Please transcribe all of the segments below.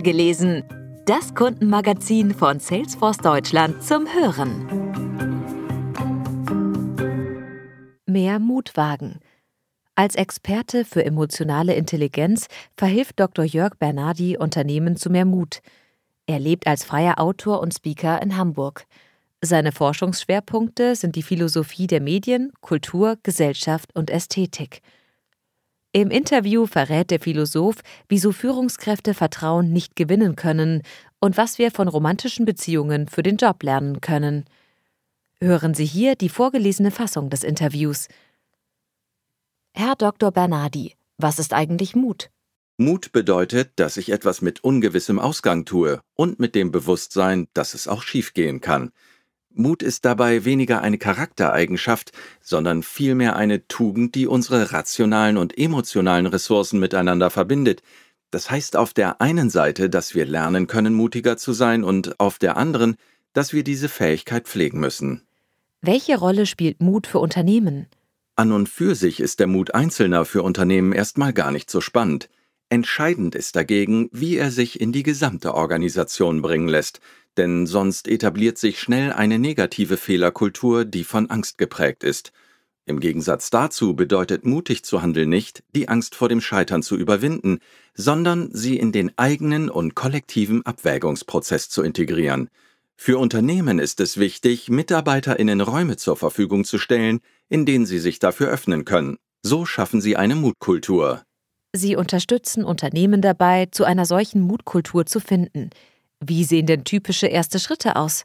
gelesen. Das Kundenmagazin von Salesforce Deutschland zum Hören. Mehr Mut wagen. Als Experte für emotionale Intelligenz verhilft Dr. Jörg Bernardi Unternehmen zu mehr Mut. Er lebt als freier Autor und Speaker in Hamburg. Seine Forschungsschwerpunkte sind die Philosophie der Medien, Kultur, Gesellschaft und Ästhetik. Im Interview verrät der Philosoph, wieso Führungskräfte Vertrauen nicht gewinnen können und was wir von romantischen Beziehungen für den Job lernen können. Hören Sie hier die vorgelesene Fassung des Interviews. Herr Dr. Bernardi, was ist eigentlich Mut? Mut bedeutet, dass ich etwas mit ungewissem Ausgang tue und mit dem Bewusstsein, dass es auch schiefgehen kann. Mut ist dabei weniger eine Charaktereigenschaft, sondern vielmehr eine Tugend, die unsere rationalen und emotionalen Ressourcen miteinander verbindet. Das heißt auf der einen Seite, dass wir lernen können, mutiger zu sein und auf der anderen, dass wir diese Fähigkeit pflegen müssen. Welche Rolle spielt Mut für Unternehmen? An und für sich ist der Mut Einzelner für Unternehmen erstmal gar nicht so spannend. Entscheidend ist dagegen, wie er sich in die gesamte Organisation bringen lässt, denn sonst etabliert sich schnell eine negative Fehlerkultur, die von Angst geprägt ist. Im Gegensatz dazu bedeutet mutig zu handeln nicht, die Angst vor dem Scheitern zu überwinden, sondern sie in den eigenen und kollektiven Abwägungsprozess zu integrieren. Für Unternehmen ist es wichtig, Mitarbeiterinnen Räume zur Verfügung zu stellen, in denen sie sich dafür öffnen können. So schaffen sie eine Mutkultur. Sie unterstützen Unternehmen dabei, zu einer solchen Mutkultur zu finden. Wie sehen denn typische erste Schritte aus?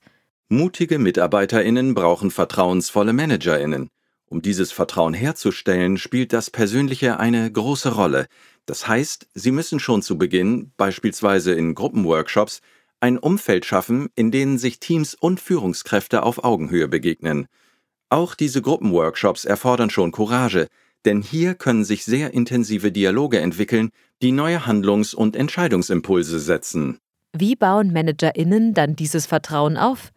Mutige Mitarbeiterinnen brauchen vertrauensvolle Managerinnen. Um dieses Vertrauen herzustellen, spielt das Persönliche eine große Rolle. Das heißt, sie müssen schon zu Beginn, beispielsweise in Gruppenworkshops, ein Umfeld schaffen, in dem sich Teams und Führungskräfte auf Augenhöhe begegnen. Auch diese Gruppenworkshops erfordern schon Courage, denn hier können sich sehr intensive Dialoge entwickeln, die neue Handlungs- und Entscheidungsimpulse setzen. Wie bauen ManagerInnen dann dieses Vertrauen auf?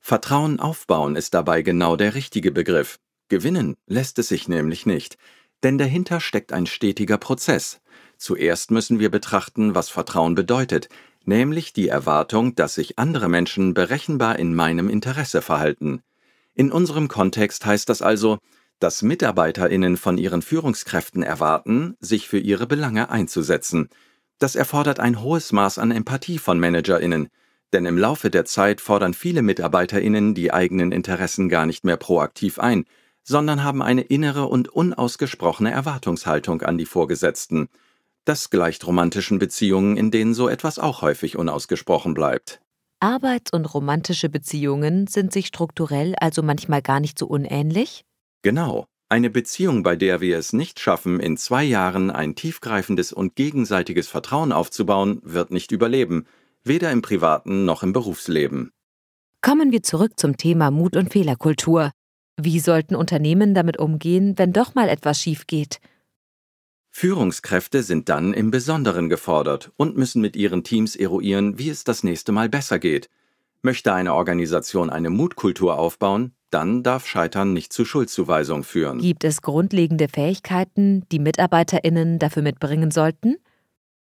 Vertrauen aufbauen ist dabei genau der richtige Begriff. Gewinnen lässt es sich nämlich nicht, denn dahinter steckt ein stetiger Prozess. Zuerst müssen wir betrachten, was Vertrauen bedeutet, nämlich die Erwartung, dass sich andere Menschen berechenbar in meinem Interesse verhalten. In unserem Kontext heißt das also, dass Mitarbeiterinnen von ihren Führungskräften erwarten, sich für ihre Belange einzusetzen – das erfordert ein hohes Maß an Empathie von Managerinnen, denn im Laufe der Zeit fordern viele Mitarbeiterinnen die eigenen Interessen gar nicht mehr proaktiv ein, sondern haben eine innere und unausgesprochene Erwartungshaltung an die Vorgesetzten. Das gleicht romantischen Beziehungen, in denen so etwas auch häufig unausgesprochen bleibt. Arbeits- und romantische Beziehungen sind sich strukturell also manchmal gar nicht so unähnlich? Genau. Eine Beziehung, bei der wir es nicht schaffen, in zwei Jahren ein tiefgreifendes und gegenseitiges Vertrauen aufzubauen, wird nicht überleben, weder im privaten noch im Berufsleben. Kommen wir zurück zum Thema Mut und Fehlerkultur. Wie sollten Unternehmen damit umgehen, wenn doch mal etwas schief geht? Führungskräfte sind dann im Besonderen gefordert und müssen mit ihren Teams eruieren, wie es das nächste Mal besser geht. Möchte eine Organisation eine Mutkultur aufbauen, dann darf Scheitern nicht zu Schuldzuweisung führen. Gibt es grundlegende Fähigkeiten, die Mitarbeiterinnen dafür mitbringen sollten?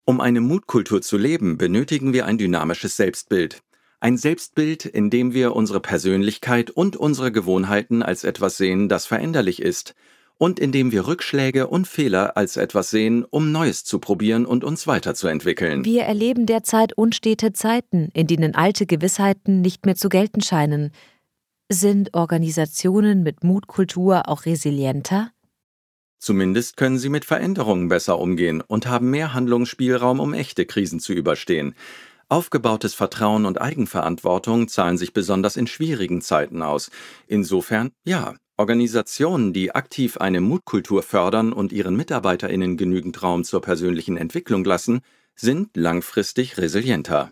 Um eine Mutkultur zu leben, benötigen wir ein dynamisches Selbstbild. Ein Selbstbild, in dem wir unsere Persönlichkeit und unsere Gewohnheiten als etwas sehen, das veränderlich ist, und in dem wir Rückschläge und Fehler als etwas sehen, um Neues zu probieren und uns weiterzuentwickeln. Wir erleben derzeit unstete Zeiten, in denen alte Gewissheiten nicht mehr zu gelten scheinen. Sind Organisationen mit Mutkultur auch resilienter? Zumindest können sie mit Veränderungen besser umgehen und haben mehr Handlungsspielraum, um echte Krisen zu überstehen. Aufgebautes Vertrauen und Eigenverantwortung zahlen sich besonders in schwierigen Zeiten aus. Insofern, ja, Organisationen, die aktiv eine Mutkultur fördern und ihren Mitarbeiterinnen genügend Raum zur persönlichen Entwicklung lassen, sind langfristig resilienter.